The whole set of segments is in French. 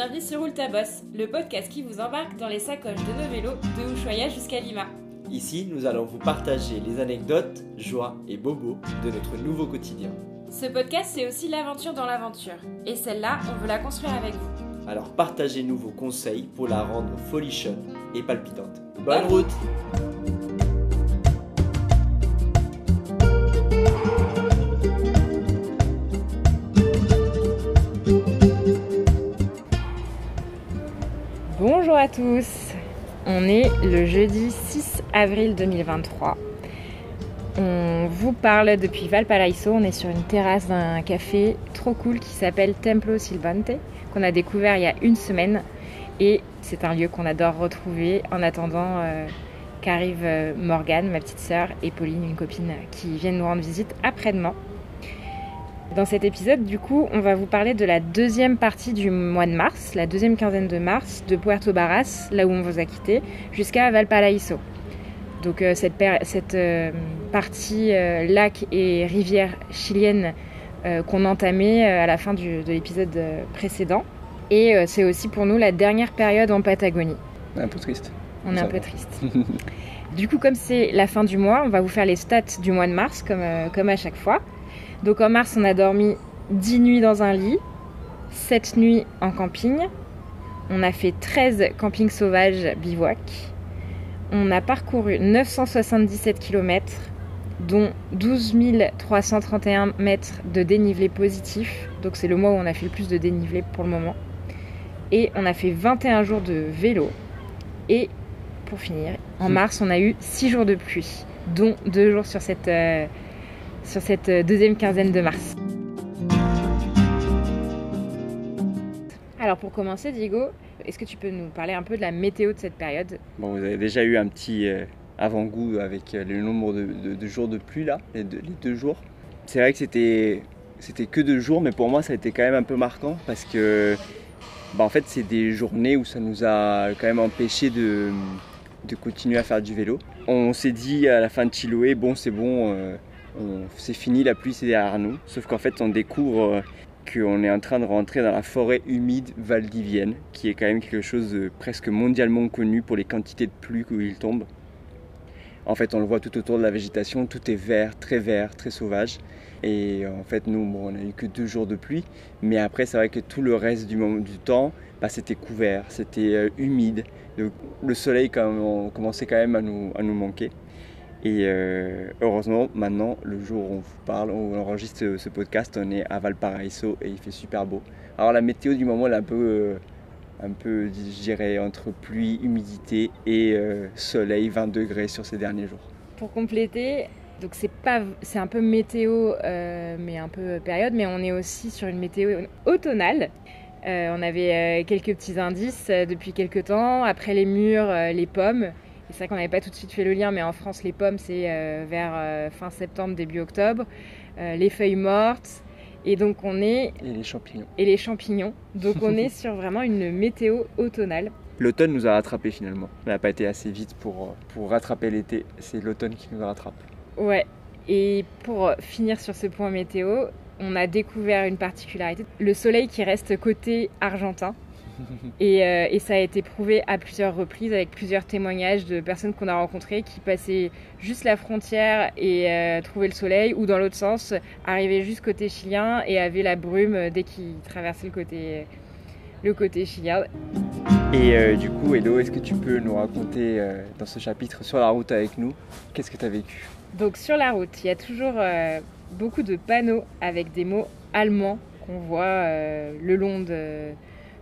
bienvenue sur Roule ta bosse, le podcast qui vous embarque dans les sacoches de nos vélos de Ushuaia jusqu'à Lima. Ici, nous allons vous partager les anecdotes, joies et bobos de notre nouveau quotidien. Ce podcast, c'est aussi l'aventure dans l'aventure. Et celle-là, on veut la construire avec vous. Alors partagez-nous vos conseils pour la rendre folichonne et palpitante. Bonne route tous, on est le jeudi 6 avril 2023. On vous parle depuis Valparaiso, on est sur une terrasse d'un café trop cool qui s'appelle Templo Silvante, qu'on a découvert il y a une semaine et c'est un lieu qu'on adore retrouver en attendant euh, qu'arrive euh, Morgane, ma petite sœur, et Pauline, une copine, qui viennent nous rendre visite après-demain. Dans cet épisode, du coup, on va vous parler de la deuxième partie du mois de mars, la deuxième quinzaine de mars, de Puerto Barras, là où on vous a quitté, jusqu'à Valparaiso. Donc euh, cette, cette euh, partie euh, lac et rivière chilienne qu'on entamait à la fin du, de l'épisode précédent. Et c'est aussi pour nous la dernière période en Patagonie. Un peu triste. On est un peu triste. du coup, comme c'est la fin du mois, on va vous faire les stats du mois de mars, comme, comme à chaque fois. Donc en mars, on a dormi 10 nuits dans un lit, 7 nuits en camping. On a fait 13 campings sauvages bivouac. On a parcouru 977 km, dont 12 331 mètres de dénivelé positif. Donc c'est le mois où on a fait le plus de dénivelé pour le moment. Et on a fait 21 jours de vélo. Et pour finir, en mars, on a eu 6 jours de pluie, dont 2 jours sur cette, euh, sur cette deuxième quinzaine de mars. Alors pour commencer, Diego, est-ce que tu peux nous parler un peu de la météo de cette période? Bon, vous avez déjà eu un petit euh, avant-goût avec euh, le nombre de, jours de pluie là, les deux, jours. C'est vrai que c'était c'était que deux jours, mais pour moi ça a été quand même un peu marquant parce que bah, en fait c'est des journées où ça nous a quand même empêché de, de continuer à faire du vélo. On s'est dit à la fin de Chiloé, bon c'est bon, euh, c'est fini, la pluie c'est derrière nous. Sauf qu'en fait on découvre qu'on est en train de rentrer dans la forêt humide valdivienne, qui est quand même quelque chose de presque mondialement connu pour les quantités de pluie où il tombe. En fait, on le voit tout autour de la végétation, tout est vert, très vert, très sauvage. Et en fait, nous, on n'a eu que deux jours de pluie, mais après, c'est vrai que tout le reste du, moment, du temps, bah, c'était couvert, c'était euh, humide. Le, soleil quand commençait quand même à nous, à nous manquer. Et euh, heureusement, maintenant, le jour où on vous parle, où on enregistre ce podcast, on est à Valparaiso et il fait super beau. Alors la météo du moment, elle est un peu, euh, un peu je dirais, entre pluie, humidité et euh, soleil, 20 degrés sur ces derniers jours. Pour compléter, donc c'est pas, c'est un peu météo, mais un peu période, mais on est aussi sur une météo automnale. on avait quelques petits indices depuis quelques temps. Après les murs, les pommes. C'est vrai qu'on n'avait pas tout de suite fait le lien, mais en France, les pommes, c'est euh, vers euh, fin septembre, début octobre. Euh, les feuilles mortes. Et donc on est... Et les champignons. Et les champignons. Donc on est sur vraiment une météo automnale. L'automne nous a rattrapés finalement. On n'a pas été assez vite pour, pour rattraper l'été. C'est l'automne qui nous rattrape. Ouais. Et pour finir sur ce point météo, on a découvert une particularité. Le soleil qui reste côté argentin. Euh, et, ça a été prouvé à plusieurs reprises avec plusieurs témoignages de personnes qu'on a rencontrées qui passaient juste la frontière et euh, trouvaient le soleil, ou dans l'autre sens, arrivaient juste côté chilien et avaient la brume dès qu'ils traversaient le côté, le côté chilien. Et euh, du coup, Edo, est-ce que tu peux nous raconter dans ce chapitre sur la route avec nous, qu'est-ce que tu as vécu? Donc sur la route, il y a toujours beaucoup de panneaux avec des mots allemands qu'on voit le long de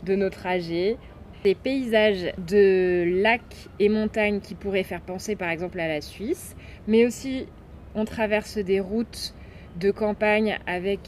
de nos trajets. Des paysages de lacs et montagnes qui pourraient faire penser par exemple à la Suisse, mais aussi on traverse des routes de campagne avec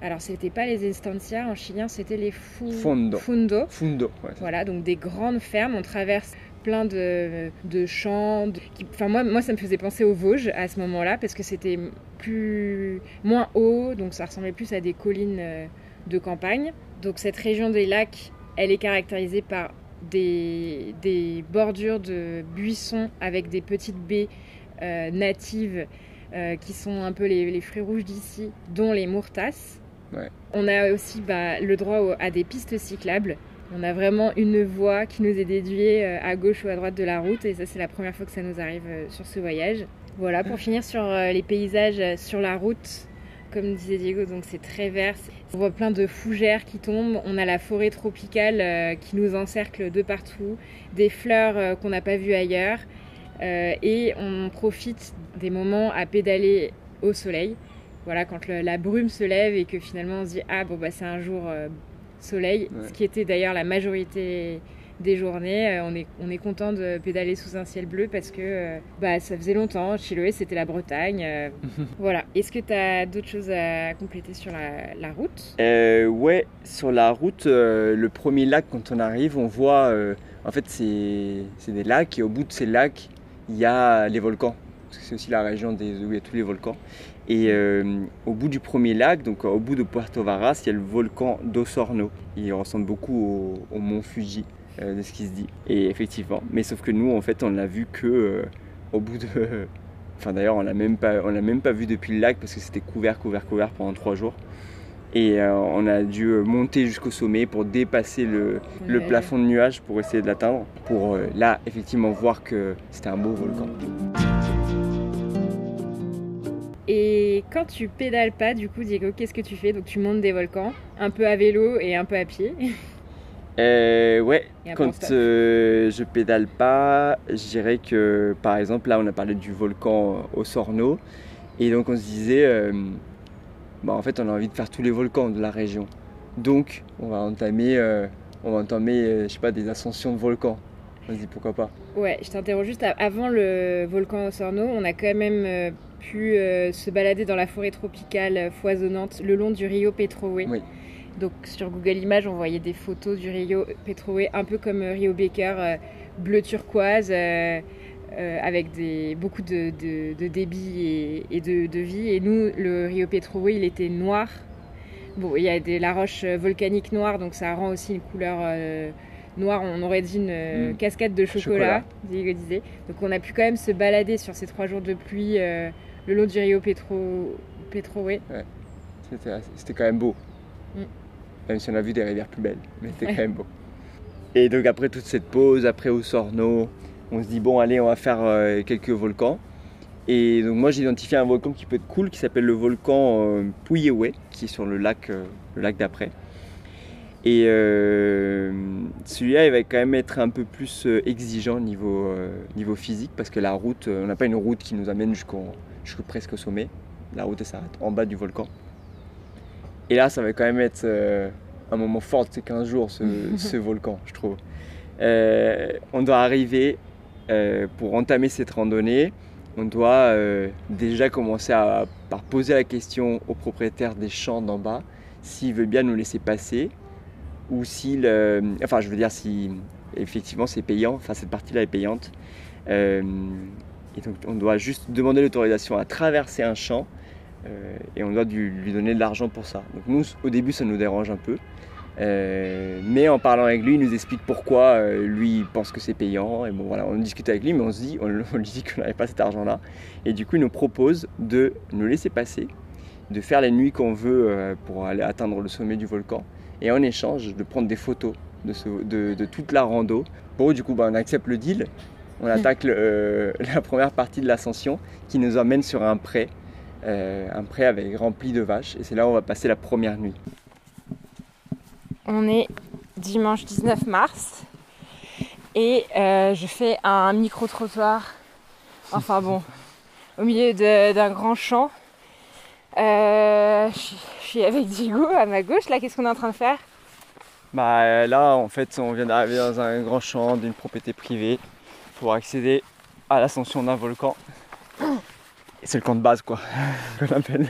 alors, c'était pas les estancias en chilien, c'était les fundo. Fundo. Fundo voilà, donc des grandes fermes. On traverse plein de, champs. Enfin, moi, moi, ça me faisait penser aux Vosges à ce moment-là parce que c'était plus moins haut, donc ça ressemblait plus à des collines euh, de campagne. Donc cette région des lacs, elle est caractérisée par des, bordures de buissons avec des petites baies euh, natives euh, qui sont un peu les, fruits rouges d'ici, dont les mourtas. On a aussi bah, le droit à des pistes cyclables On a vraiment une voie qui nous est déduite à gauche ou à droite de la route et ça c'est la première fois que ça nous arrive sur ce voyage. Voilà, pour finir sur les paysages sur la route, comme disait Diego, donc c'est très vert. On voit plein de fougères qui tombent. On a la forêt tropicale qui nous encercle de partout, des fleurs qu'on n'a pas vues ailleurs. et on profite des moments à pédaler au soleil. Voilà, quand la brume se lève et que finalement on se dit ah bon bah c'est un jour euh, soleil, ce qui était d'ailleurs la majorité des journées. Euh, on, est, on est content de pédaler sous un ciel bleu parce que euh, bah, ça faisait longtemps. Chiloé, c'était la Bretagne. voilà. Est-ce que tu as d'autres choses à compléter sur la, la route? Ouais, sur la route, le premier lac, quand on arrive, on voit. en fait, c'est des lacs et au bout de ces lacs, il y a les volcans c'est aussi la région des, où il y a tous les volcans. Et euh, au bout du premier lac, donc au bout de Puerto Varas, il y a le volcan d'Osorno. Il ressemble beaucoup au, mont Fuji, euh, de ce qui se dit. Et effectivement, mais sauf que nous, en fait, on l'a vu que euh, au bout de. Enfin, d'ailleurs, on l'a même pas, on l'a même pas vu depuis le lac parce que c'était couvert, couvert, couvert pendant trois jours. Et on a dû monter jusqu'au sommet pour dépasser le, le, plafond de nuages pour essayer de l'atteindre. Pour là, effectivement, voir que c'était un beau volcan. Et quand tu pédales pas, du coup, Diego, qu'est-ce que tu fais? Donc tu montes des volcans, un peu à vélo et un peu à pied. Euh, ouais, quand euh, je pédale pas, je dirais que par exemple là on a parlé du volcan au Sorno et donc on se disait euh, bah, en fait on a envie de faire tous les volcans de la région. Donc on va entamer on va entamer je sais pas des ascensions de volcans. On se dit pourquoi pas. Ouais, je t'interroge juste avant le volcan au Sorno, on a quand même pu euh, se balader dans la forêt tropicale foisonnante le long du Rio Petroé. Donc sur Google Images, on voyait des photos du Rio Petroé, un peu comme euh, Rio Baker, euh, bleu turquoise, avec des, beaucoup de, débit et, de, vie. Et nous, le Rio Petroé, il était noir. Bon, il y a des, la roche volcanique noire, donc ça rend aussi une couleur noire. On aurait dit une mm. cascade de chocolat, chocolat. disait. Donc on a pu quand même se balader sur ces trois jours de pluie le long du Rio Petro, Petroé. Ouais. C'était quand même beau. Mm. Même si on a vu des rivières plus belles, mais c'était quand même beau. Et donc après toute cette pause, après Osorno, on se dit bon allez on va faire euh, quelques volcans. Et donc moi j'ai identifié un volcan qui peut être cool qui s'appelle le volcan euh, qui est sur le lac, euh, le lac d'après. Et euh, celui-là, il va quand même être un peu plus exigeant niveau, niveau physique parce que la route, on n'a pas une route qui nous amène jusqu'au presque au sommet. La route s'arrête en bas du volcan. Et là, ça va quand même être euh, un moment fort de ces 15 jours, ce, volcan, je trouve. Euh, on doit arriver euh, pour entamer cette randonnée. On doit déjà commencer à, par poser la question au propriétaire des champs d'en bas s'il veut bien nous laisser passer ou s'il. enfin, je veux dire, si effectivement c'est payant, enfin cette partie-là est payante. Et donc on doit juste demander l'autorisation à traverser un champ et on doit lui donner de l'argent pour ça. Donc nous, au début, ça nous dérange un peu. Euh, mais en parlant avec lui, il nous explique pourquoi euh, lui il pense que c'est payant. Et bon voilà, on discute avec lui, mais on se dit, on, lui dit qu'on n'avait pas cet argent-là. Et du coup, il nous propose de nous laisser passer, de faire les nuits qu'on veut pour aller atteindre le sommet du volcan. Et en échange, de prendre des photos de, de, toute la rando. Bon, du coup, bah, on accepte le deal on attaque euh, la première partie de l'ascension qui nous emmène sur un pré, euh, un pré avec rempli de vaches. Et c'est là où on va passer la première nuit. On est dimanche 19 mars et euh, je fais un micro-trottoir, enfin bon, au milieu d'un grand champ. je suis avec Diego à ma gauche. Là, qu'est-ce qu'on est en train de faire? Bah là, en fait, on vient d'arriver dans un grand champ d'une propriété privée pour accéder à l'ascension d'un volcan. C'est le camp de base quoi, qu'on appelle.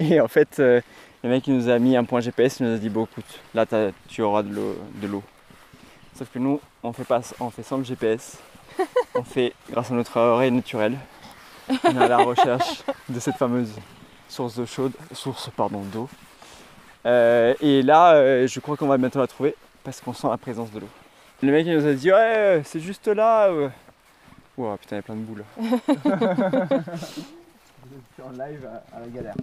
Et en fait, euh, le mec qui nous a mis un point GPS, il nous a dit bon écoute, là tu auras de l'eau. Sauf que nous, on fait pas, on fait sans le GPS. On fait grâce à notre oreille naturelle. On est à la recherche de cette fameuse source d'eau chaude, source pardon d'eau. Euh, et là, euh, je crois qu'on va bientôt la trouver parce qu'on sent la présence de l'eau. Le mec il nous a dit ouais c'est juste là. Ouah putain il y a plein de boules. en live à, la galère.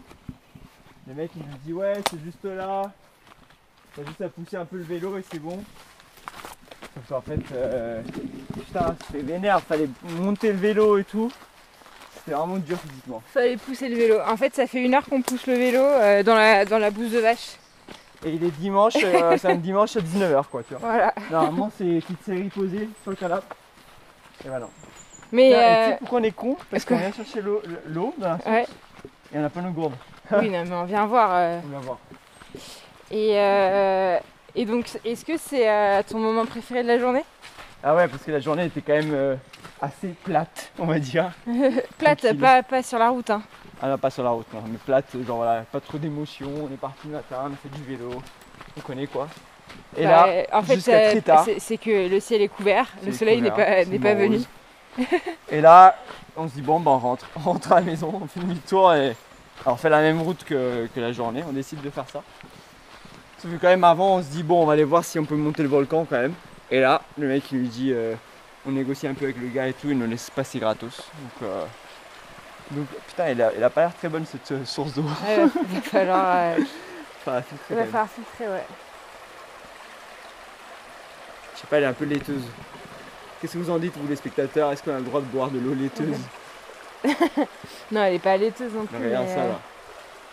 Le mec il nous dit ouais c'est juste là. T'as juste à pousser un peu le vélo et c'est bon. Parce qu'en fait, euh, putain, c'était vénère, fallait monter le vélo et tout. C'était vraiment dur physiquement. Fallait pousser le vélo. En fait, ça fait une heure qu'on pousse le vélo euh, dans, la, dans la bouse de vache. Et il est dimanche, euh, c'est un dimanche à 19h quoi, tu vois. Voilà. Normalement, c'est petite série posée sur le canapé. Et voilà. Mais. Tiens, et tu euh, sais pourquoi on est con Parce qu'on vient chercher l'eau dans la source ouais. et on a pas nos gourdes. Oui, non, mais on vient voir. euh. On va voir. Et, euh, et donc, est-ce que c'est ton moment préféré de la journée? Ah ouais, parce que la journée était quand même assez plate, on va dire. Plate, pas, pas sur la route. Hein. Ah non, pas sur la route, non, mais plate, genre voilà, pas trop d'émotion. On est parti le matin, on a fait du vélo, on connaît quoi. Et Bah, là, en fait, jusqu'à très tard. c'est- que le ciel est couvert, le soleil n'est pas, n'est pas venu. Et là, on se dit bon, bah on rentre, on rentre à la maison, on fait demi-tour et alors, on fait la même route que, que la journée. On décide de faire ça. Sauf que quand même avant, on se dit bon, on va aller voir si on peut monter le volcan quand même. Et là, le mec il lui dit, euh, on négocie un peu avec le gars et tout, il nous laisse passer gratos. Donc, euh, donc putain, elle a, elle a pas l'air très bonne cette euh, source d'eau. Ouais, il va falloir, euh, Enfin, filtrer, il va falloir filtrer, ouais. Je sais pas, elle est un peu laiteuse. Qu'est-ce que vous en dites, vous les spectateurs Est-ce qu'on a le droit de boire de l'eau laiteuse Non, elle est pas laiteuse non plus. Regarde mais, ça euh, là.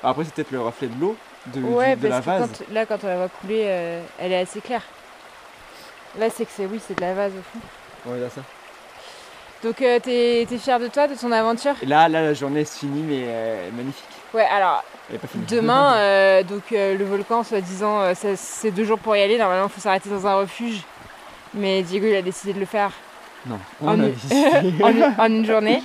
Après, c'est peut-être le reflet de l'eau, de, Ouais, de la parce vase. que quand, là, quand on la voit couler, euh, elle est assez claire. Là, c'est que c'est oui, c'est de la vase au fond. On regarde ça. Donc, euh, t'es t'es fier de toi, de ton aventure? Et là, là, la journée se finit, mais euh, magnifique. Ouais, alors Elle est pas finie. demain, euh, donc euh, le volcan, soi-disant, euh, c'est deux jours pour y aller. Normalement, il faut s'arrêter dans un refuge. Mais Diego, il a décidé de le faire Non, en, a une- visité. en une- en une journée.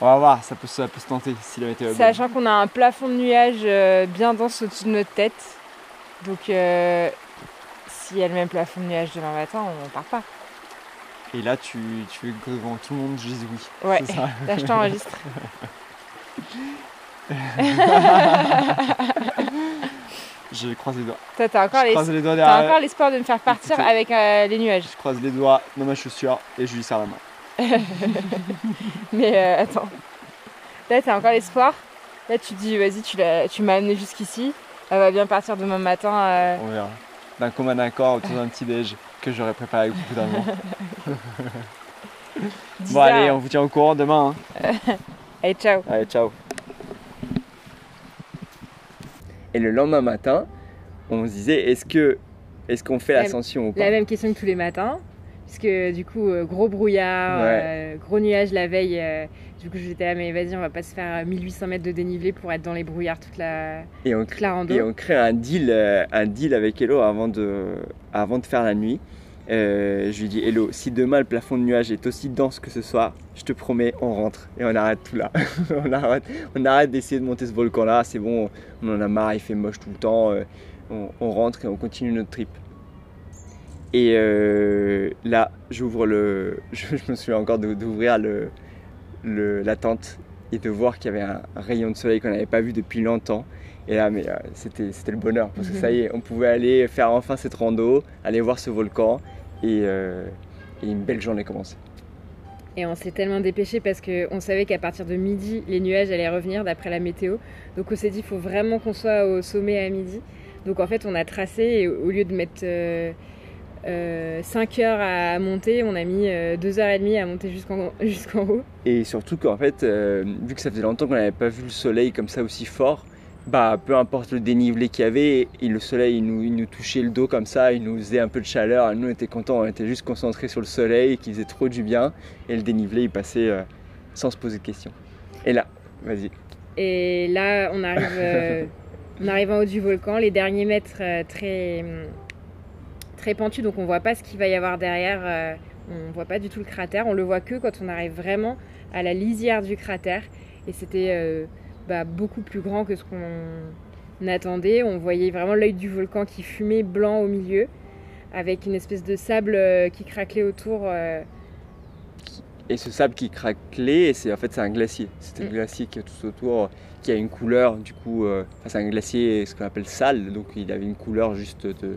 on va voir, ça peut, ça peut se tenter si la météo est bonne. Sachant qu'on a un plafond de nuages euh, bien dense au-dessus de notre tête. Donc, euh, s'il y a le même plafond de nuages demain matin, on part pas. Et là, tu, tu veux que devant tout le monde, je dise oui. Ouais, là, je t'enregistre. Je croise les doigts. Toi, t'as encore les- croise les doigts t'as derrière. encore l'espoir de me faire partir Écoutez. avec euh, les nuages. Je croise les doigts dans ma chaussure et je lui serre la main. Mais euh, attends. Là, t'as encore l'espoir. Là, tu te dis, vas-y, tu, m'as amené jusqu'ici. Elle va bien partir demain matin. euh, On verra. D'un commun accord autour d'un petit déj que j'aurais préparé avec beaucoup d'amour. 10 Bon, allez, on vous tient au courant demain. hein. Allez, ciao. Allez, ciao. Et le lendemain matin, on se disait est-ce que est-ce qu'on fait La- l'ascension ou pas La même question que tous les matins. Puisque du coup, euh, gros brouillard, Ouais. euh, gros nuage la veille. euh, du coup, j'étais là, mais vas-y, on va pas se faire euh, 1800 mètres de dénivelé pour être dans les brouillards toute la, Et on, toute la rando. et on crée un deal, un deal avec Hello avant de, avant de faire la nuit. Euh, je lui dis Hello, si demain le plafond de nuages est aussi dense que ce soir, je te promets, on rentre et on arrête tout là. on arrête, on arrête d'essayer de monter ce volcan là, c'est bon, on en a marre, il fait moche tout le temps. euh, on, on rentre et on continue notre trip. Et euh, là, j'ouvre le. Je, je me souviens encore d'ouvrir le, le- la tente et de voir qu'il y avait un rayon de soleil qu'on n'avait pas vu depuis longtemps. Et là, mais c'était c'était le bonheur parce que ça y est, on pouvait aller faire enfin cette rando, aller voir ce volcan et, euh, et une belle journée commençait. Et on s'est tellement dépêché parce qu'on savait qu'à partir de midi, les nuages allaient revenir d'après la météo. Donc on s'est dit, il faut vraiment qu'on soit au sommet à midi. Donc en fait, on a tracé et au lieu de mettre 5 heures à monter, on a mis 2 heures et demie à monter jusqu'en jusqu'en haut. Et surtout qu'en fait, euh, vu que ça faisait longtemps qu'on n'avait pas vu le soleil comme ça aussi fort, bah peu importe le dénivelé qu'il y avait, et le soleil il nous, touchait le dos comme ça, il nous faisait un peu de chaleur, nous on était contents, on était juste concentrés sur le soleil qui faisait trop du bien, et le dénivelé il passait euh, sans se poser de questions. Et là, vas-y. Et là, on arrive, euh, on arrive en haut du volcan, les derniers mètres euh, très, très pentus, donc on voit pas ce qu'il va y avoir derrière. on voit pas du tout le cratère. On le voit que quand on arrive vraiment à la lisière du cratère. Et c'était bah, beaucoup plus grand que ce qu'on attendait. On voyait vraiment l'œil du volcan qui fumait blanc au milieu, avec une espèce de sable euh, qui craquelait autour. euh, Et ce sable qui craquelait, c'est en fait c'est un glacier. C'est un Mm. glacier qui est tout autour, qui a une couleur du coup, euh, c'est un glacier ce qu'on appelle sale, donc il avait une couleur juste de,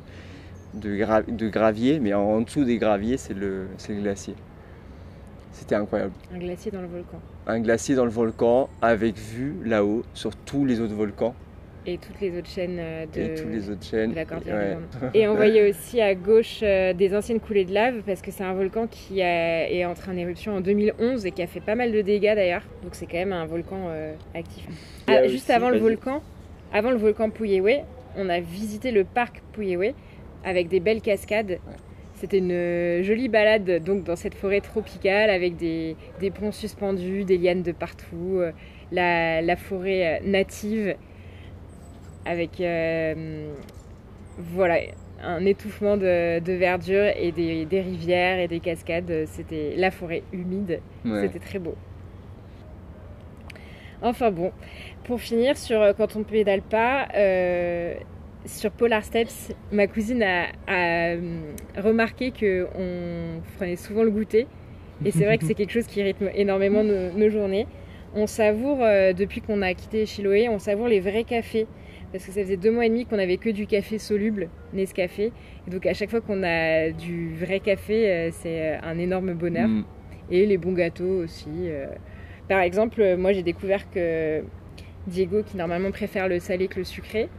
de, gra- de gravier, mais en, en dessous des graviers c'est le, c'est le glacier. C'était incroyable. un glacier dans le volcan. Un glacier dans le volcan avec vue là-haut sur tous les autres volcans. et toutes les autres chaînes euh, de, et toutes les autres chaînes. de la cordillère Ouais. Et on voyait aussi à gauche euh, des anciennes coulées de lave parce que c'est un volcan qui a- est entré en éruption en 2011 et qui a fait pas mal de dégâts d'ailleurs. Donc c'est quand même un volcan euh, actif. Ah, juste aussi- avant le volcan, avant le volcan Pouyewe, on a visité le parc Pouyewe avec des belles cascades. C'était une euh, jolie balade donc dans cette forêt tropicale avec des, des ponts suspendus, des lianes de partout, euh, la, la forêt euh, native avec euh, voilà un étouffement de, de verdure et des, des rivières et des cascades. C'était la forêt humide. Ouais. C'était très beau. Enfin bon, pour finir sur quand on pédale pas, euh, sur Polar Steps, ma cousine a, a, euh, remarqué que on prenait souvent le goûter. Et c'est vrai que c'est quelque chose qui rythme énormément nos, nos journées. On savoure, euh, depuis qu'on a quitté Chiloé, on savoure les vrais cafés. Parce que ça faisait deux mois et demi qu'on avait que du café soluble, Nescafé. Et donc à chaque fois qu'on a du vrai café, euh, c'est un énorme bonheur Mm. et les bons gâteaux aussi. euh. Par exemple, moi j'ai découvert que Diego, qui normalement préfère le salé que le sucré,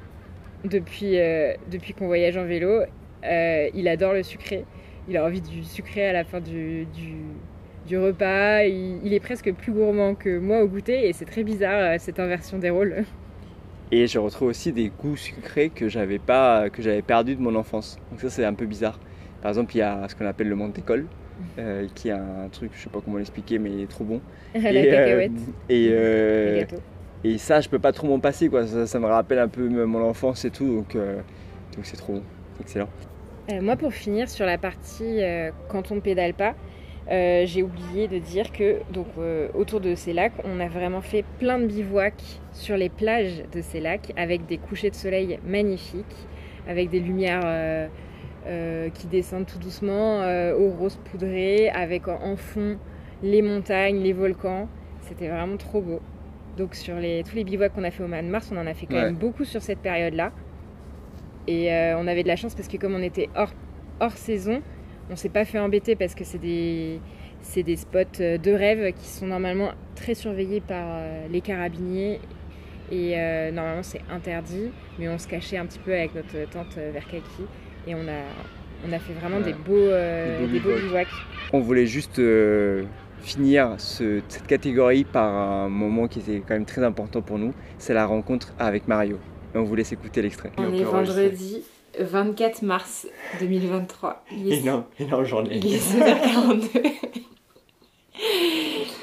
depuis, euh, depuis qu'on voyage en vélo, euh, il adore le sucré. Il a envie du sucré à la fin du, du, du repas. Il, il est presque plus gourmand que moi au goûter et c'est très bizarre euh, cette inversion des rôles. Et je retrouve aussi des goûts sucrés que j'avais pas, que j'avais perdu de mon enfance. Donc ça c'est un peu bizarre. Par exemple, il y a ce qu'on appelle le menthe d'école, euh, qui est un truc, je sais pas comment l'expliquer, mais il est trop bon. la et, euh, cacahuète, et, euh, gâteaux. Et ça, je peux pas trop m'en passer, quoi. Ça, me rappelle un peu mon enfance et tout, donc euh, c'est trop bon, excellent. Euh, moi, pour finir sur la partie euh, quand on ne pédale pas, euh, j'ai oublié de dire que donc euh, autour de ces lacs, on a vraiment fait plein de bivouacs sur les plages de ces lacs avec des couchers de soleil magnifiques, avec des lumières euh, euh, qui descendent tout doucement euh, aux roses poudrées, avec en fond les montagnes, les volcans. C'était vraiment trop beau. Donc sur les, tous les bivouacs qu'on a fait au mois de mars, on en a fait quand Ouais. même beaucoup sur cette période-là. Et euh, on avait de la chance parce que comme on était hors, hors saison, on s'est pas fait embêter parce que c'est des, c'est des spots euh, de rêve qui sont normalement très surveillés par euh, les carabiniers. Et euh, normalement c'est interdit, mais on se cachait un petit peu avec notre tante euh, vers Kaki. Et on a, on a fait vraiment Ouais. des beaux, euh, Des bivouacs. On voulait juste finir ce- cette catégorie par un moment qui était quand même très important pour nous, c'est la rencontre avec Mario. Et on vous laisse écouter l'extrait. On est vendredi 24 mars 2023. Il est Énorme, énorme journée. Il est 7h42.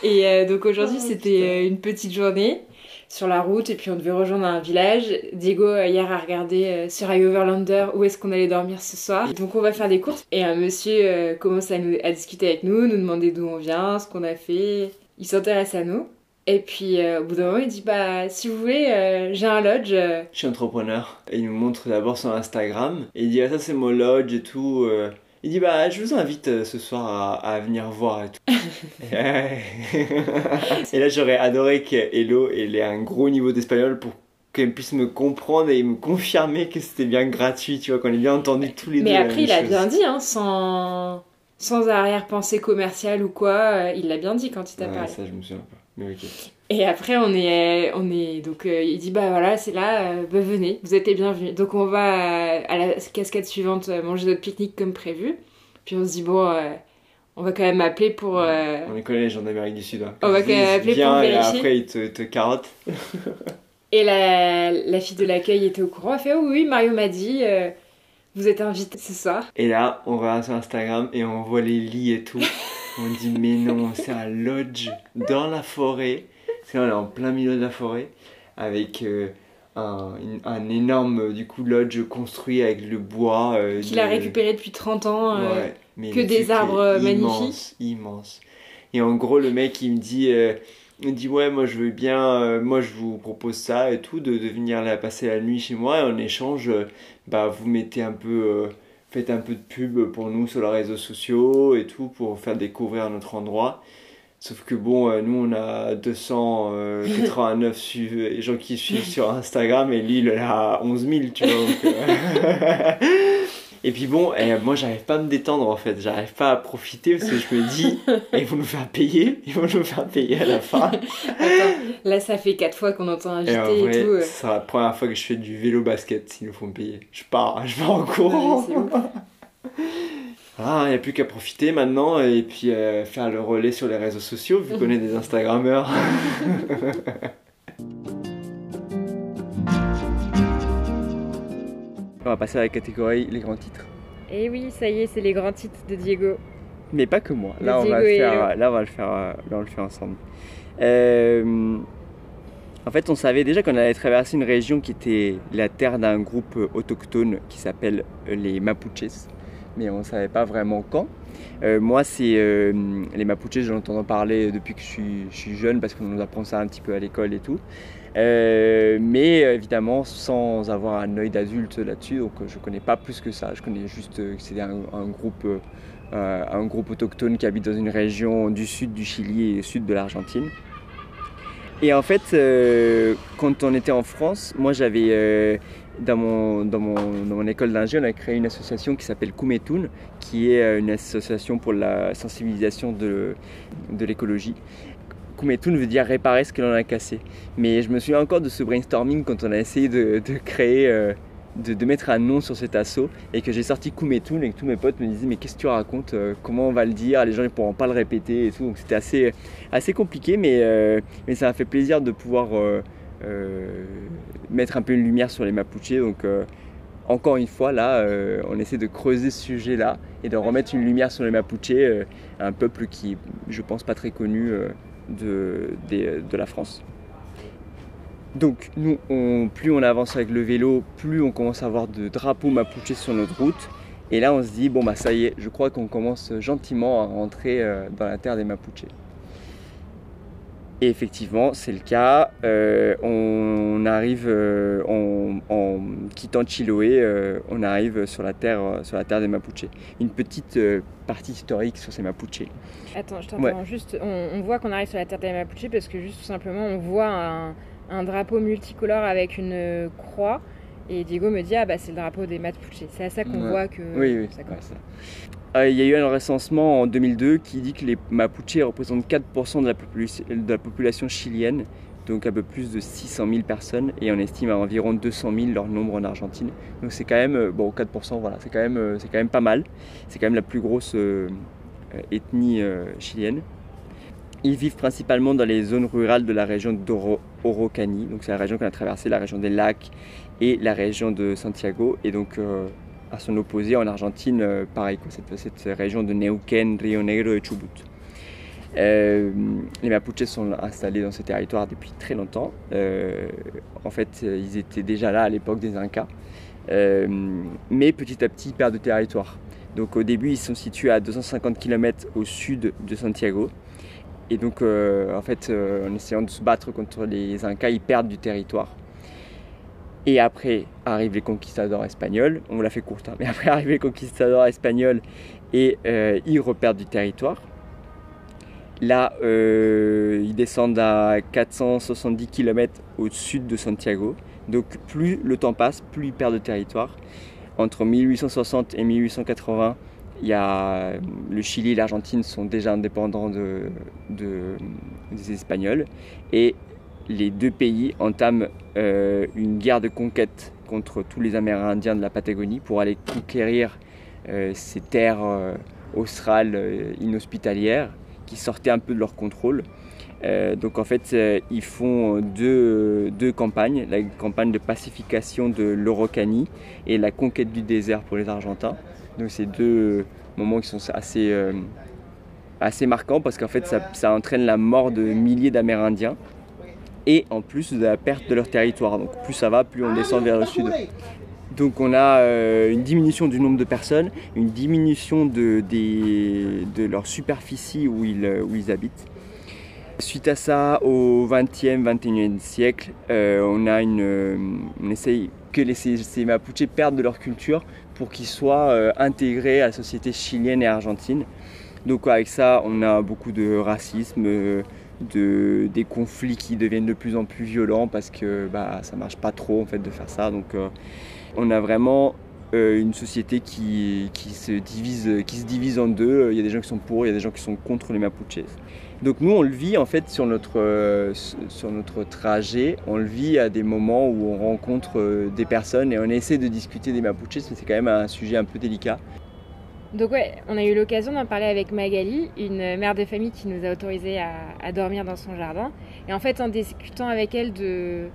Et euh, donc aujourd'hui, Oh, c'était euh, une petite journée sur la route et puis on devait rejoindre un village. Diego, euh, hier, a regardé euh, sur iOverlander où est-ce qu'on allait dormir ce soir. Donc on va faire des courses. Et un monsieur euh, commence à, nous, à discuter avec nous, nous demander d'où on vient, ce qu'on a fait. Il s'intéresse à nous. Et puis au bout d'un moment, il dit Bah, si vous voulez, j'ai un lodge. Je suis entrepreneur. Et il nous montre d'abord son Instagram. Et il dit, ah, ça c'est mon lodge et tout. Il dit, bah, je vous invite euh, ce soir à, à venir voir et tout. et là, j'aurais adoré qu'Hello ait un gros niveau d'espagnol pour qu'elle puisse me comprendre et me confirmer que c'était bien gratuit, tu vois, qu'on ait bien entendu tous les deux. Mais après, il a chose. bien dit, hein, sans, sans arrière-pensée commerciale ou quoi, euh, il l'a bien dit quand il t'a Ouais, parlé. ça, je me souviens pas. Mais ok. Et après, on est. On est donc, euh, il dit bah voilà, c'est là, euh, bah, venez, vous êtes les bienvenus. Donc, on va à, à la cascade suivante euh, manger notre pique-nique comme prévu. Puis, on se dit bon, euh, on va quand même appeler pour. euh, On les connaît, les gens d'Amérique du Sud. hein. On va quand même appeler viens, pour et vérifier. après, ils te, te carottent. Et la, la fille de l'accueil était au courant. Elle fait oh, oui, Mario m'a dit, euh, vous êtes invité ce soir. Et là, on va sur Instagram et on voit les lits et tout. On dit, mais non, c'est un lodge dans la forêt. Parce que là, on est en plein milieu de la forêt. Avec euh, un, une- un énorme, du coup, lodge construit avec le bois. euh, Qu'il a récupéré depuis 30 ans. euh, Ouais, mais que des arbres euh, immense, magnifiques. Immense. Et en gros, le mec, il me dit, euh, il me dit ouais, moi je veux bien, moi je vous propose ça et tout, de, de venir là passer la nuit chez moi. Et en échange, bah vous mettez un peu, faites un peu de pub pour nous sur les réseaux sociaux et tout pour faire découvrir notre endroit. Sauf que bon, euh, nous on a 289 suiv- gens qui suivent sur Instagram et lui il a 11 000, tu vois. donc, euh, Et puis bon, moi j'arrive pas à me détendre en fait, j'arrive pas à profiter parce que je me dis, ils vont nous faire payer, ils vont nous faire payer à la fin. là ça fait 4 fois qu'on entend agiter et, et tout. C'est la première fois que je fais du vélo basket s'ils nous font payer. Je pars, je pars en courant. Ah, il n'y a plus qu'à profiter maintenant et puis euh, faire le relais sur les réseaux sociaux vu qu'on est des Instagrammeurs. On va passer à la catégorie les grands titres. Et eh oui, ça y est, c'est les grands titres de Diego. Mais pas que moi. Là, on va, le faire, là on va le faire, là, on le fait ensemble. Euh, en fait, on savait déjà qu'on allait traverser une région qui était la terre d'un groupe autochtone qui s'appelle les Mapuches, mais on ne savait pas vraiment quand. Euh, moi, c'est euh, les Mapuches, j'en entends parler depuis que je suis, je suis jeune parce qu'on nous apprend ça un petit peu à l'école et tout. Euh, mais évidemment sans avoir un œil d'adulte là-dessus, donc je connais pas plus que ça. Je connais juste que c'est un, groupe, un groupe autochtone qui habite dans une région du sud du Chili et sud de l'Argentine. Et en fait, quand on était en France, moi j'avais dans mon, dans, mon, dans mon école d'ingé, on a créé une association qui s'appelle Kumetun, qui est une association pour la sensibilisation de, de l'écologie. Kumetun veut dire réparer ce que l'on a cassé. Mais je me souviens encore de ce brainstorming quand on a essayé de, créer, euh, de, mettre un nom sur cet assaut et que j'ai sorti Kumetun et que tous mes potes me disaient mais qu'est-ce que tu racontes euh, Comment on va le dire Les gens ne pourront pas le répéter et tout. Donc c'était assez, assez compliqué mais, euh, mais ça m'a fait plaisir de pouvoir mettre un peu une lumière sur les Mapuches. Donc encore une fois, là, on essaie de creuser ce sujet-là et de remettre une lumière sur les Mapuches, un peuple qui, je pense, pas très connu de, la France. Donc nous, plus on avance avec le vélo, plus on commence à avoir de drapeaux mapuches sur notre route. Et là, on se dit, bon bah ça y est, je crois qu'on commence gentiment à rentrer euh, dans la terre des Mapuches. Et effectivement, c'est le cas. Euh, on arrive, euh, en, quittant Chiloé, euh, on arrive sur la, terre, sur la terre des Mapuches. Une petite partie historique sur ces Mapuches. Attends, je t'entends juste. On, voit qu'on arrive sur la terre des Mapuches parce que juste tout simplement, on voit un, drapeau multicolore avec une croix. Et Diego me dit, ah bah c'est le drapeau des Mapuches. C'est à ça qu'on voit que oui, oui, ça commence. Il y a eu un recensement en 2002 qui dit que les Mapuches représentent 4% de la, population chilienne, donc un peu plus de 600 000 personnes, et on estime à environ 200 000 leur nombre en Argentine. Donc c'est quand même, euh, bon 4%, voilà, c'est quand, euh, quand même pas mal. C'est quand même la plus grosse ethnie chilienne. Ils vivent principalement dans les zones rurales de la région d'Orocani, donc c'est la région qu'on a traversée, la région des lacs et la région de Santiago. Et donc à son opposé en Argentine, euh, pareil, cette, région de Neuquén, Rio Negro et Chubut. Euh, les Mapuches sont installés dans ces territoires depuis très longtemps. Euh, en fait, ils étaient déjà là à l'époque des Incas, mais petit à petit ils perdent de territoire. Donc au début, ils sont situés à 250 km au sud de Santiago. Et donc, en fait, en essayant de se battre contre les Incas, ils perdent du territoire. Et après arrivent les conquistadors espagnols, on l'a fait courte, hein, mais après arrivent les conquistadors espagnols et euh, ils repèrent du territoire. Là, euh, ils descendent à 470 km au sud de Santiago. Donc plus le temps passe, plus ils perdent de territoire. Entre 1860 et 1880, il y a, le Chili et l'Argentine sont déjà indépendants de, des Espagnols. Et les deux pays entament euh, une guerre de conquête contre tous les Amérindiens de la Patagonie pour aller conquérir euh, ces terres euh, australes inhospitalières qui sortaient un peu de leur contrôle. donc en fait, ils font deux, deux, campagnes, la campagne de pacification de l'Orocanie et la conquête du désert pour les Argentins. Donc c'est deux moments qui sont assez, assez marquants parce qu'en fait ça entraîne la mort de milliers d'Amérindiens et en plus de la perte de leur territoire. Donc plus ça va, plus on descend vers le sud. Donc on a euh, une diminution du nombre de personnes, une diminution de, leur superficie où ils, où ils habitent. Suite à ça, au 20e, 21e siècle, euh, euh, on essaye que les, ces, Mapuches perdent de leur culture pour qu'ils soient intégrés à la société chilienne et argentine. Donc avec ça, on a beaucoup de racisme, de, des conflits qui deviennent de plus en plus violents parce que bah, ça marche pas trop en fait de faire ça. Donc euh, on a vraiment une société qui, qui, se divise, qui se divise en deux. Il y a des gens qui sont pour, il y a des gens qui sont contre les Mapuches. Donc nous, on le vit en fait sur notre, sur notre trajet, on le vit à des moments où on rencontre des personnes et on essaie de discuter des Mapuches, mais c'est quand même un sujet un peu délicat. Donc ouais, on a eu l'occasion d'en parler avec Magali, une mère de famille qui nous a autorisé à, dormir dans son jardin. Et en fait, en discutant avec elle de,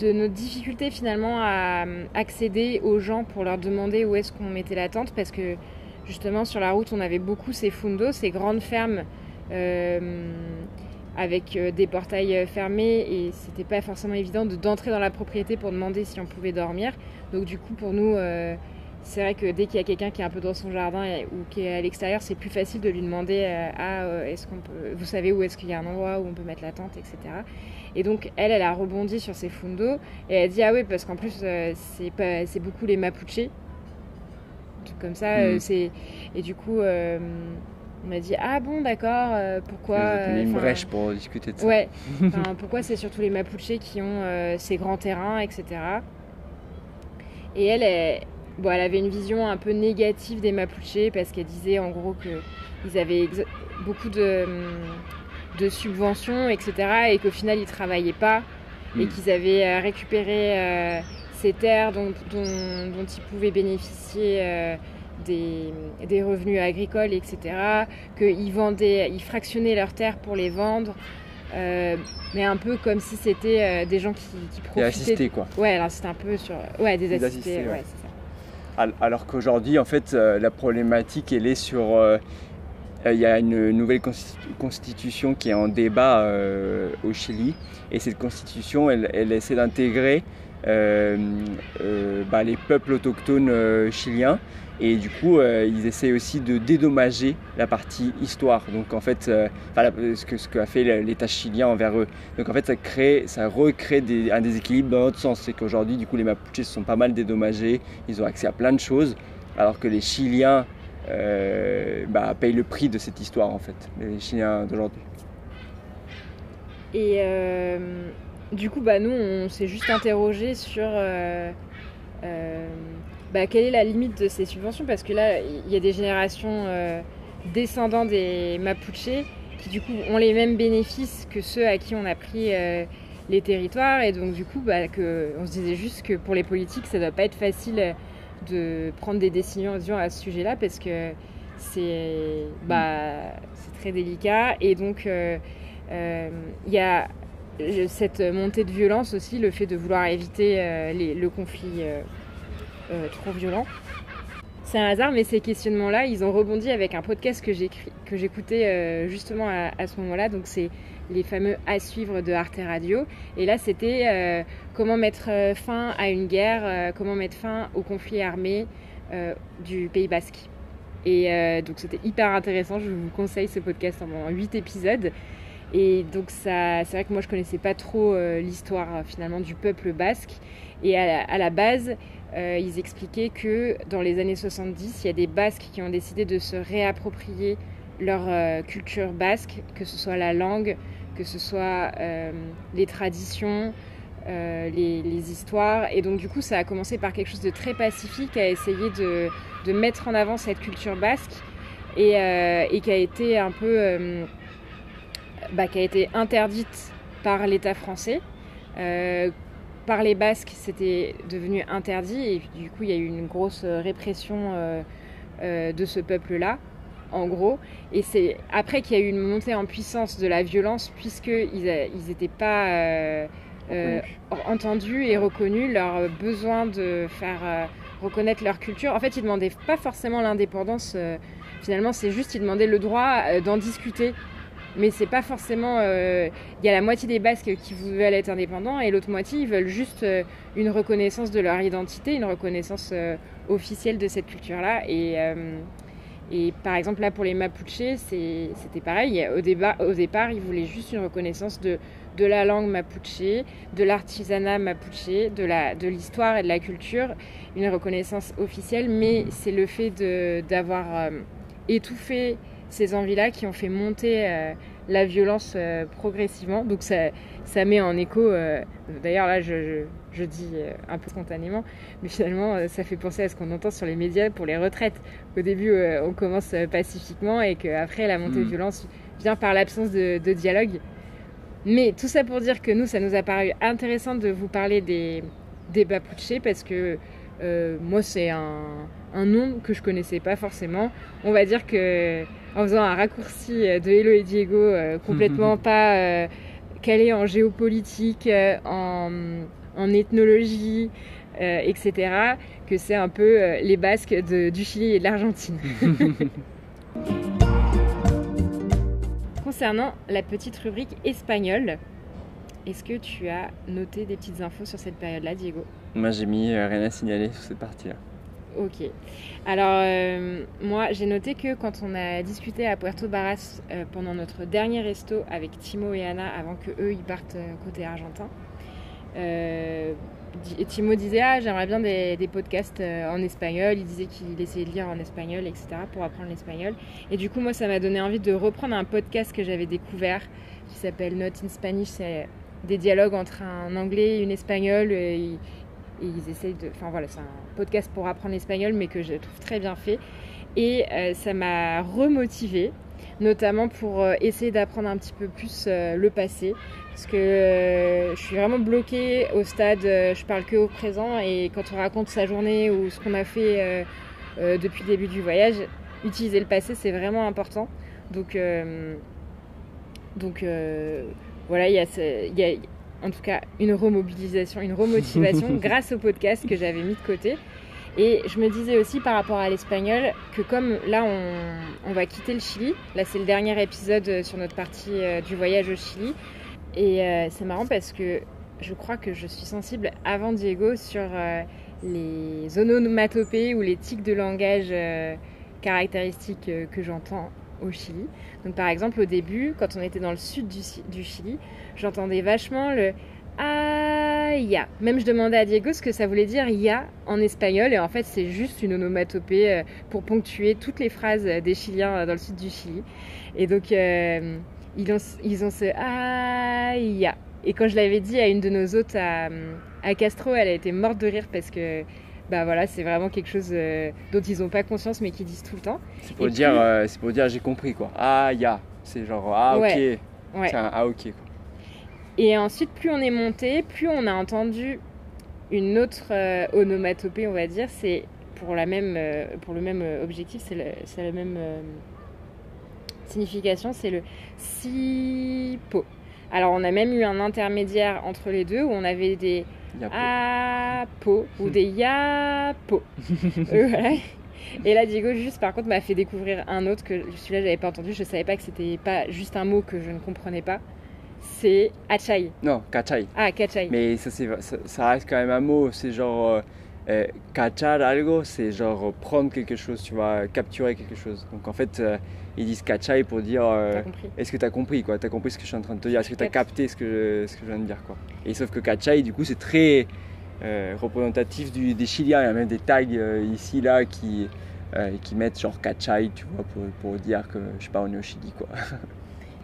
nos difficultés finalement à accéder aux gens pour leur demander où est-ce qu'on mettait la tente, parce que justement sur la route, on avait beaucoup ces fundos, ces grandes fermes euh, avec euh, des portails fermés, et c'était pas forcément évident d'entrer dans la propriété pour demander si on pouvait dormir. Donc du coup, pour nous... Euh, c'est vrai que dès qu'il y a quelqu'un qui est un peu dans son jardin ou qui est à l'extérieur, c'est plus facile de lui demander euh, ah euh, est-ce qu'on peut, vous savez où est-ce qu'il y a un endroit où on peut mettre la tente, etc. Et donc elle, elle a rebondi sur ses fundos et elle a dit ah oui parce qu'en plus euh, c'est pas, c'est beaucoup les Mapuches, comme ça. Mm. c'est et du coup. on m'a dit ah bon d'accord pourquoi une brèche pour discuter de ça. Ouais. pourquoi c'est surtout les Mapuches qui ont ces grands terrains etc. Et elle, est Bon, elle avait une vision un peu négative des Mapuches parce qu'elle disait en gros qu'ils avaient beaucoup de, hum, de, subventions, etc. et qu'au final ils travaillaient pas et hmm. qu'ils avaient euh, récupéré euh, ces terres dont, dont, ils pouvaient bénéficier euh, des, des, revenus agricoles, etc. Qu'ils vendaient, ils fractionnaient leurs terres pour les vendre. mais un peu comme si c'était des gens qui, qui profitaient. Des assistés, quoi. Ouais, alors c'était un peu sur. Ouais, des, assistés, ouais, c'est ça. Alors qu'aujourd'hui, en fait, euh, la problématique, elle est sur... Euh, il y a une nouvelle constitution qui est en débat euh, au Chili. Et cette constitution, elle, essaie d'intégrer bah, les peuples autochtones chiliens et du coup, euh, ils essaient aussi de dédommager la partie histoire. Donc en fait, euh, ce que ce qu'a fait l'État chilien envers eux. Donc en fait, ça crée, ça recrée un déséquilibre dans l'autre sens. C'est qu'aujourd'hui, du coup, les Mapuches sont pas mal dédommagés. Ils ont accès à plein de choses, alors que les Chiliens euh, bah, payent le prix de cette histoire en fait. Les Chiliens d'aujourd'hui. Et du coup, bah nous, on s'est juste interrogé sur bah, quelle est la limite de ces subventions Parce que là, il y a des générations euh, descendants des Mapuches qui du coup ont les mêmes bénéfices que ceux à qui on a pris euh, les territoires. Et donc du coup, bah, que, on se disait juste que pour les politiques, ça ne doit pas être facile de prendre des décisions à ce sujet-là parce que c'est bah, très délicat. Et donc, euh, il y a cette montée de violence aussi, le fait de vouloir éviter le conflit euh, trop violent. C'est un hasard, mais ces questionnements-là, ils ont rebondi avec un podcast que j'écoutais euh, justement à, ce moment-là. Donc, c'est les fameux à suivre de Arte Radio. Et là, c'était euh, comment mettre fin à une guerre, comment mettre fin au conflit armé du Pays Basque. Et donc, c'était hyper intéressant. Je vous conseille ce podcast en 8 épisodes. Et donc, ça, c'est vrai que moi, je connaissais pas trop l'histoire finalement du peuple basque. Et à la base, euh, ils expliquaient que dans les années 70, il y a des Basques qui ont décidé de se réapproprier leur euh, culture basque, que ce soit la langue, que ce soit euh, les traditions, les, histoires. Et donc du coup, ça a commencé par quelque chose de très pacifique, à essayer de, mettre en avant cette culture basque et, qui a été un peu... Bah, qui a été interdite par l'État français par les Basques, c'était devenu interdit et du coup, il y a eu une grosse euh, répression euh, euh, de ce peuple-là, en gros. Et c'est après qu'il y a eu une montée en puissance de la violence, puisqu'ils n'étaient pas entendus et reconnus leur besoin de faire reconnaître leur culture. En fait, ils ne demandaient pas forcément l'indépendance. finalement, c'est juste ils demandaient le droit d'en discuter mais c'est pas forcément. Euh, il y a la moitié des Basques qui veulent être indépendants et l'autre moitié ils veulent juste euh, une reconnaissance de leur identité, une reconnaissance euh, officielle de cette culture-là. Et, par exemple là pour les Mapuches, c'était pareil. Au, départ, ils voulaient juste une reconnaissance de, la langue mapuche, de l'artisanat mapuche, de l'histoire et de la culture, une reconnaissance officielle, mais c'est le fait d'avoir étouffé ces envies-là qui ont fait monter euh, la violence euh, progressivement. Donc ça, ça met en écho, euh, d'ailleurs là je, je dis un peu spontanément, mais finalement, ça fait penser à ce qu'on entend sur les médias pour les retraites. Au début, on commence pacifiquement et qu'après, la montée de Mm. violence vient par l'absence de, de dialogue. Mais tout ça pour dire que nous, ça nous a paru intéressant de vous parler des, des parce que euh, moi, c'est un, un nom que je connaissais pas forcément. On va dire que en faisant un raccourci de Hello et Diego euh, complètement pas euh, calé en géopolitique, euh, en, en ethnologie, euh, etc., que c'est un peu euh, les Basques de- du Chili et de l'Argentine. Concernant la petite rubrique espagnole, est-ce que tu as noté des petites infos sur cette période-là, Diego? Moi, j'ai mis euh, rien à signaler sur cette partie-là. Ok. Alors, euh, moi, j'ai noté que quand on a discuté à Puerto Barras euh, pendant notre dernier resto avec Timo et Anna, avant que eux ils partent euh, côté argentin, Timo disait Ah, j'aimerais bien des, podcasts en espagnol. Il disait qu'il essayait de lire en espagnol, etc., pour apprendre l'espagnol. Et du coup, moi, ça m'a donné envie de reprendre un podcast que j'avais découvert qui s'appelle Not in Spanish. C'est des dialogues entre un anglais et une espagnole. Et ils essayent de. Enfin voilà, c'est un podcast pour apprendre l'espagnol, mais que je trouve très bien fait. Et euh, ça m'a remotivée, notamment pour euh, essayer d'apprendre un petit peu plus euh, le passé. Parce que je suis vraiment bloquée au stade, je parle que au présent. Et quand on raconte sa journée ou ce qu'on a fait depuis le début du voyage, utiliser le passé, c'est vraiment important. Donc, donc voilà, il y il y a en tout cas une remobilisation, une remotivation grâce au podcast que j'avais mis de côté. Et je me disais aussi par rapport à l'espagnol que comme là on, on va quitter le Chili, là c'est le dernier épisode euh, sur notre partie euh, du voyage au Chili, et euh, c'est marrant parce que je crois que je suis sensible avant Diego sur euh, les onomatopées ou les tics de langage caractéristiques que j'entends au Chili. Donc par exemple au début, quand on était dans le sud du, Chili, j'entendais vachement le ah. Même je demandais à Diego ce que ça voulait dire ya en espagnol et en fait c'est juste une onomatopée euh, pour ponctuer toutes les phrases des Chiliens euh, dans le sud du Chili. Et donc euh, ils, ont, ils ont ce ah. Et quand je l'avais dit à une de nos hôtes à Castro, elle a été morte de rire parce que bah voilà, c'est vraiment quelque chose euh, dont ils n'ont pas conscience mais qu'ils disent tout le temps. C'est pour dire, euh, pour dire j'ai compris quoi. Ah, ya. C'est genre, ah, ok. Ouais. C'est un ah, ok quoi. Et ensuite, plus on est monté, plus on a entendu une autre euh, onomatopée, on va dire. C'est pour, la même, euh, pour le même objectif, c'est c'est la même signification, c'est le sipo. Alors, on a même eu un intermédiaire entre les deux où on avait des apo ou des yapo. Euh, voilà. Et là, Diego, juste par contre, m'a fait découvrir un autre que celui-là, j'avais pas entendu. Je savais pas que c'était pas juste un mot que je ne comprenais pas. C'est achai. Non, kachai. Ah, kachai. Mais ça, ça reste quand même un mot. C'est genre. euh, euh, cachar algo, c'est genre prendre quelque chose, tu vois, capturer quelque chose. Donc en fait, euh, ils disent cachai pour dire. euh, est-ce que tu as compris quoi? T'as compris ce que je suis en train de te dire? Est-ce que tu as capté ce que, je, ce que je viens de dire quoi? Et sauf que Kachai, du coup, c'est très euh, représentatif du- des Chiliens. Il y a même des tags euh, ici, là, qui, euh, qui mettent genre Kachai, tu vois, pour, pour dire que, je sais pas, on est au Chili quoi.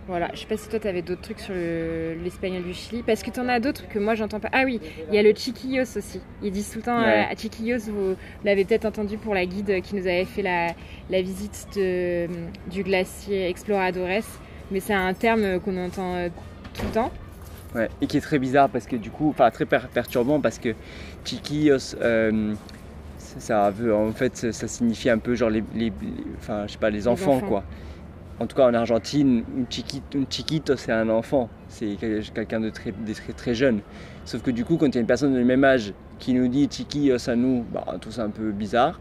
Voilà, je sais pas si toi t'avais d'autres trucs sur le- l'espagnol du Chili, parce que t'en as d'autres que moi j'entends pas. Ah oui, il y a le chiquillos aussi. Ils disent tout le temps Ouais. euh, à chiquillos, vous l'avez peut-être entendu pour la guide qui nous avait fait la, la visite de, du glacier Exploradores, mais c'est un terme qu'on entend euh, tout le temps. Ouais, et qui est très bizarre parce que du coup, enfin très per- perturbant parce que chiquillos, euh, ça, veut en fait ça, signifie un peu genre les, les- les- enfin je sais pas les enfants, enfants. quoi. En tout cas en Argentine, un chiquito, c'est un enfant, c'est quel- quelqu'un de très, très jeune. Sauf que du coup quand il y a une personne du même âge qui nous dit chiquillos à nous, bah tout c'est un peu bizarre.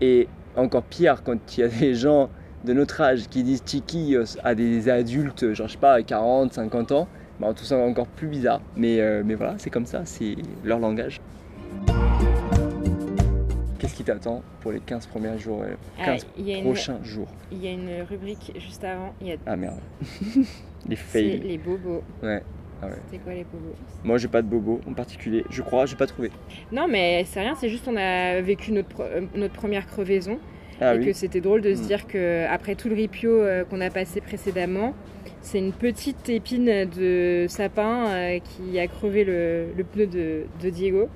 Et encore pire quand il y a des gens de notre âge qui disent chiquillos à des adultes, genre je sais pas 40, 50 ans. Bah, tout ça encore plus bizarre. Mais, euh, mais voilà, c'est comme ça, c'est leur langage. Qu'est-ce qui t'attend pour les 15 premiers jours, euh, Ah, 15 il, y a une, prochains jours? Il y a une rubrique juste avant, y a Ah merde. les fails. les bobos. Ouais. Ah ouais. C'est quoi les bobos? Moi, j'ai pas de bobo en particulier. Je crois, j'ai pas trouvé. Non, mais c'est rien, c'est juste on a vécu notre, euh, notre première crevaison. Ah et que c'était drôle de se Mm. dire que après tout le ripio euh, qu'on a passé précédemment, C'est une petite épine de sapin euh, qui a crevé le, le pneu de, de Diego.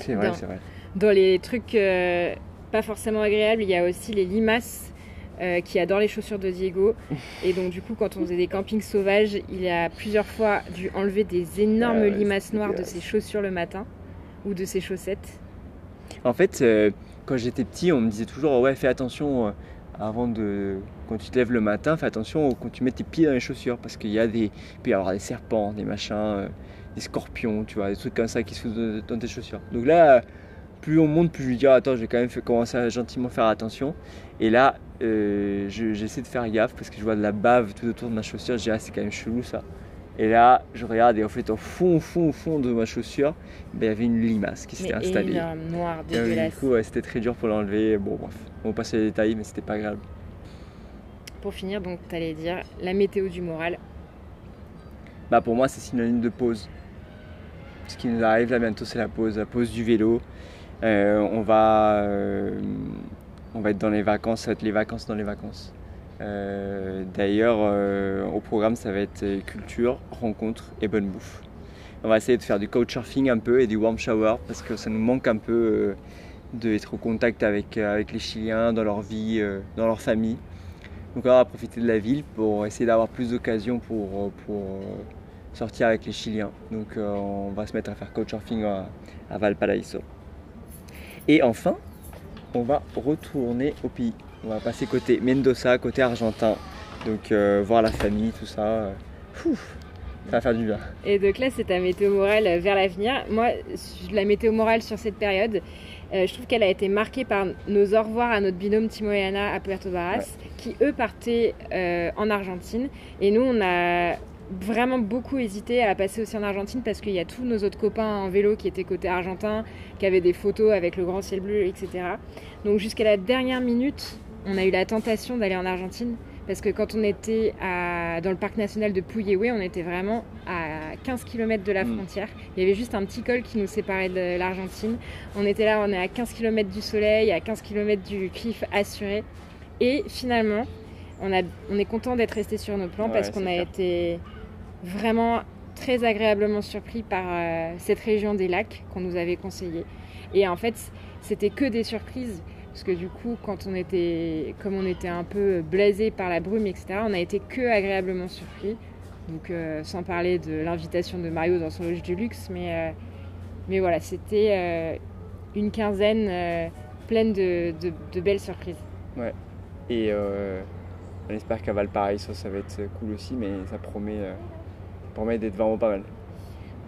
C'est vrai, c'est vrai. Dans les trucs euh, pas forcément agréables, il y a aussi les limaces euh, qui adorent les chaussures de Diego. Et donc, du coup, quand on faisait des campings sauvages, il a plusieurs fois dû enlever des énormes Ah ouais, limaces noires de ses chaussures le matin ou de ses chaussettes. En fait, euh, quand j'étais petit, on me disait toujours ouais, fais attention avant de quand tu te lèves le matin, fais attention quand tu mets tes pieds dans les chaussures parce qu'il y a des y avoir des serpents, des machins, des scorpions, tu vois, des trucs comme ça qui se foutent dans- dans tes chaussures. Donc là, plus on monte, plus je lui dis attends, je vais quand même commencer à gentiment faire attention. Et là, euh, je- j'essaie de faire gaffe parce que je vois de la bave tout autour de ma chaussure. Je dis ah, c'est quand même chelou ça. Et là, je regarde et en fait, au fond, au fond, au fond de ma chaussure, ben, il y avait une limace qui s'était installée. énorme, noir, Et, euh, dégueulasse. Du coup, ouais, c'était très dur pour l'enlever. Bon, bref, on va passer les détails, mais c'était pas agréable. Pour finir, donc, t'allais dire la météo du moral. Bah, pour moi, c'est synonyme de pause. Ce qui nous arrive là bientôt, c'est la pause, la pause du vélo. Euh, on, va, euh, on va être dans les vacances, ça être les vacances dans les vacances. Euh, D'ailleurs, au programme, ça va être culture, rencontre et bonne bouffe. On va essayer de faire du couchsurfing un peu et du warm shower parce que ça nous manque un peu d'être au contact avec, les Chiliens dans leur vie, dans leur famille. Donc on va profiter de la ville pour essayer d'avoir plus d'occasions pour, sortir avec les Chiliens. Donc on va se mettre à faire couchsurfing à, à. Et enfin, on va retourner au pays. On va passer côté Mendoza, côté argentin. Donc euh, voir la famille, tout ça. euh, Ouf, ça va faire du bien. Et donc là, c'est ta météo morale vers l'avenir. Moi, la météo morale sur cette période, euh, je trouve qu'elle a été marquée par nos au revoir à notre binôme Timo et Anna à Puerto Varas, qui eux partaient euh, en Argentine. Et nous, on a vraiment beaucoup hésité à passer aussi en Argentine parce qu'il y a tous nos autres copains en vélo qui étaient côté argentin, qui avaient des photos avec le grand ciel bleu, etc. Donc jusqu'à la dernière minute, on a eu la tentation d'aller en Argentine. Parce que quand on était à- dans le parc national de Puyehue, on était vraiment à 15 km de la Mm. frontière. Il y avait juste un petit col qui nous séparait de l'Argentine. On était là, on est à 15 km du soleil, à 15 km du cliff assuré. Et finalement, on, a, on est content d'être resté sur nos plans Ouais, parce qu'on a clair. été vraiment très agréablement surpris par euh, cette région des lacs qu'on nous avait conseillé. Et en fait, c'était que des surprises. Parce que du coup, quand on était, comme on était un peu blasé par la brume, etc., on a été que agréablement surpris. Donc, euh, sans parler de l'invitation de Mario dans son loge du luxe, mais, euh, mais voilà, c'était une quinzaine pleine de, de- belles surprises. Et euh, on espère qu'à Valparaiso, ça va être cool aussi, mais ça promet, euh, promet d'être vraiment pas mal.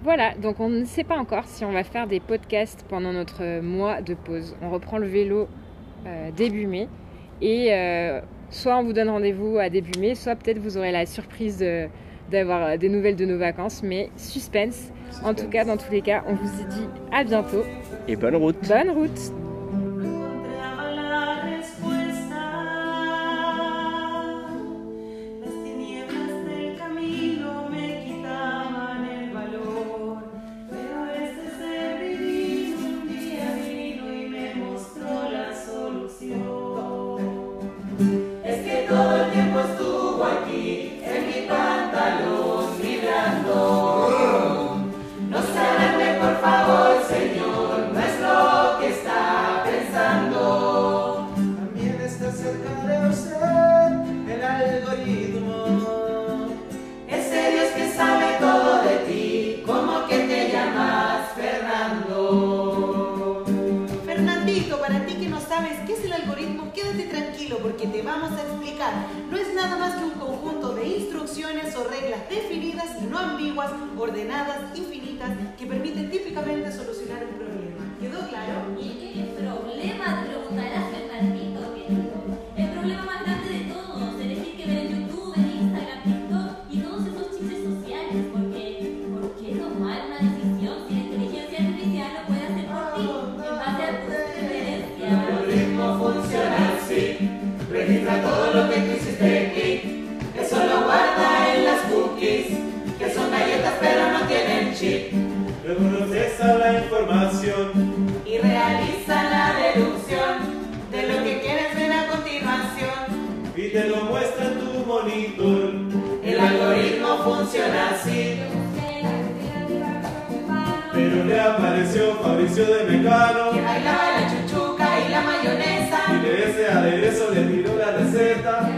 Voilà, donc on ne sait pas encore si on va faire des podcasts pendant notre mois de pause. On reprend le vélo euh, début mai et euh, soit on vous donne rendez-vous à début mai, soit peut-être vous aurez la surprise d'avoir euh, des nouvelles de nos vacances, mais suspense. En tout cas, dans tous les cas, on vous dit à bientôt. Et bonne route Bonne route reglas definidas y no ambiguas, ordenadas, infinitas, que permiten típicamente solucionar un le apareció Fabricio de Mecano Que bailaba la chuchuca y la mayonesa. y de ese aderezo le tiró la receta.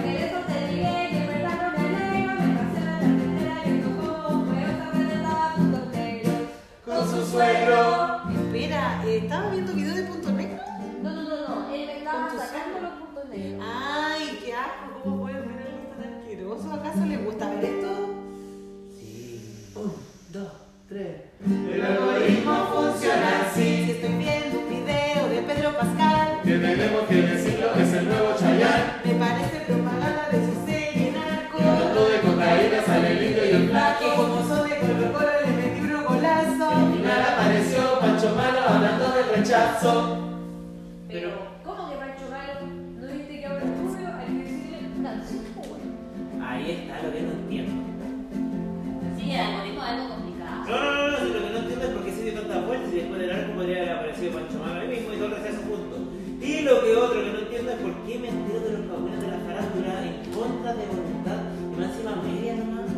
Con su suegro. Espera, eh, ¿estaba viendo video de Punto Negro? No, no, no, no, él me estaba sacando suegro. los puntos negros. Ay, qué asco, ¿cómo pueden ver algo tan asqueroso? ¿Acaso les gusta ver esto? Un, dos, tres. El algoritmo funciona así. Si estoy viendo un video de Pedro Pascal, Que tenemos que decirlo, es el nuevo Chayanne. me parece propaganda de su serie narco. Hablando de cocaína sale lindo y el Que flaco. como soy de Colo Colo le metí un golazo. Al final apareció Pancho Malo hablando del rechazo. Pancho ahí mismo y todo el. Y lo que otro que no entiendo es por qué me entero de los cagüines de la farándula en contra de voluntad y más encima media nomás.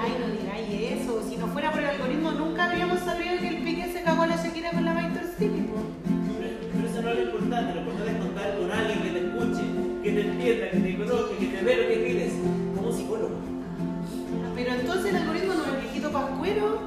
Ay, no digáis eso. Si no fuera por el algoritmo, nunca habríamos sabido que el pique se cagó a la Shakira con la Maiter City. Pero, eso no es lo importante, lo importante es contar con alguien que te escuche, que te entienda, que te conozca, que te vea lo que pides, como psicólogo. Pero entonces el algoritmo no es viejito pascuero,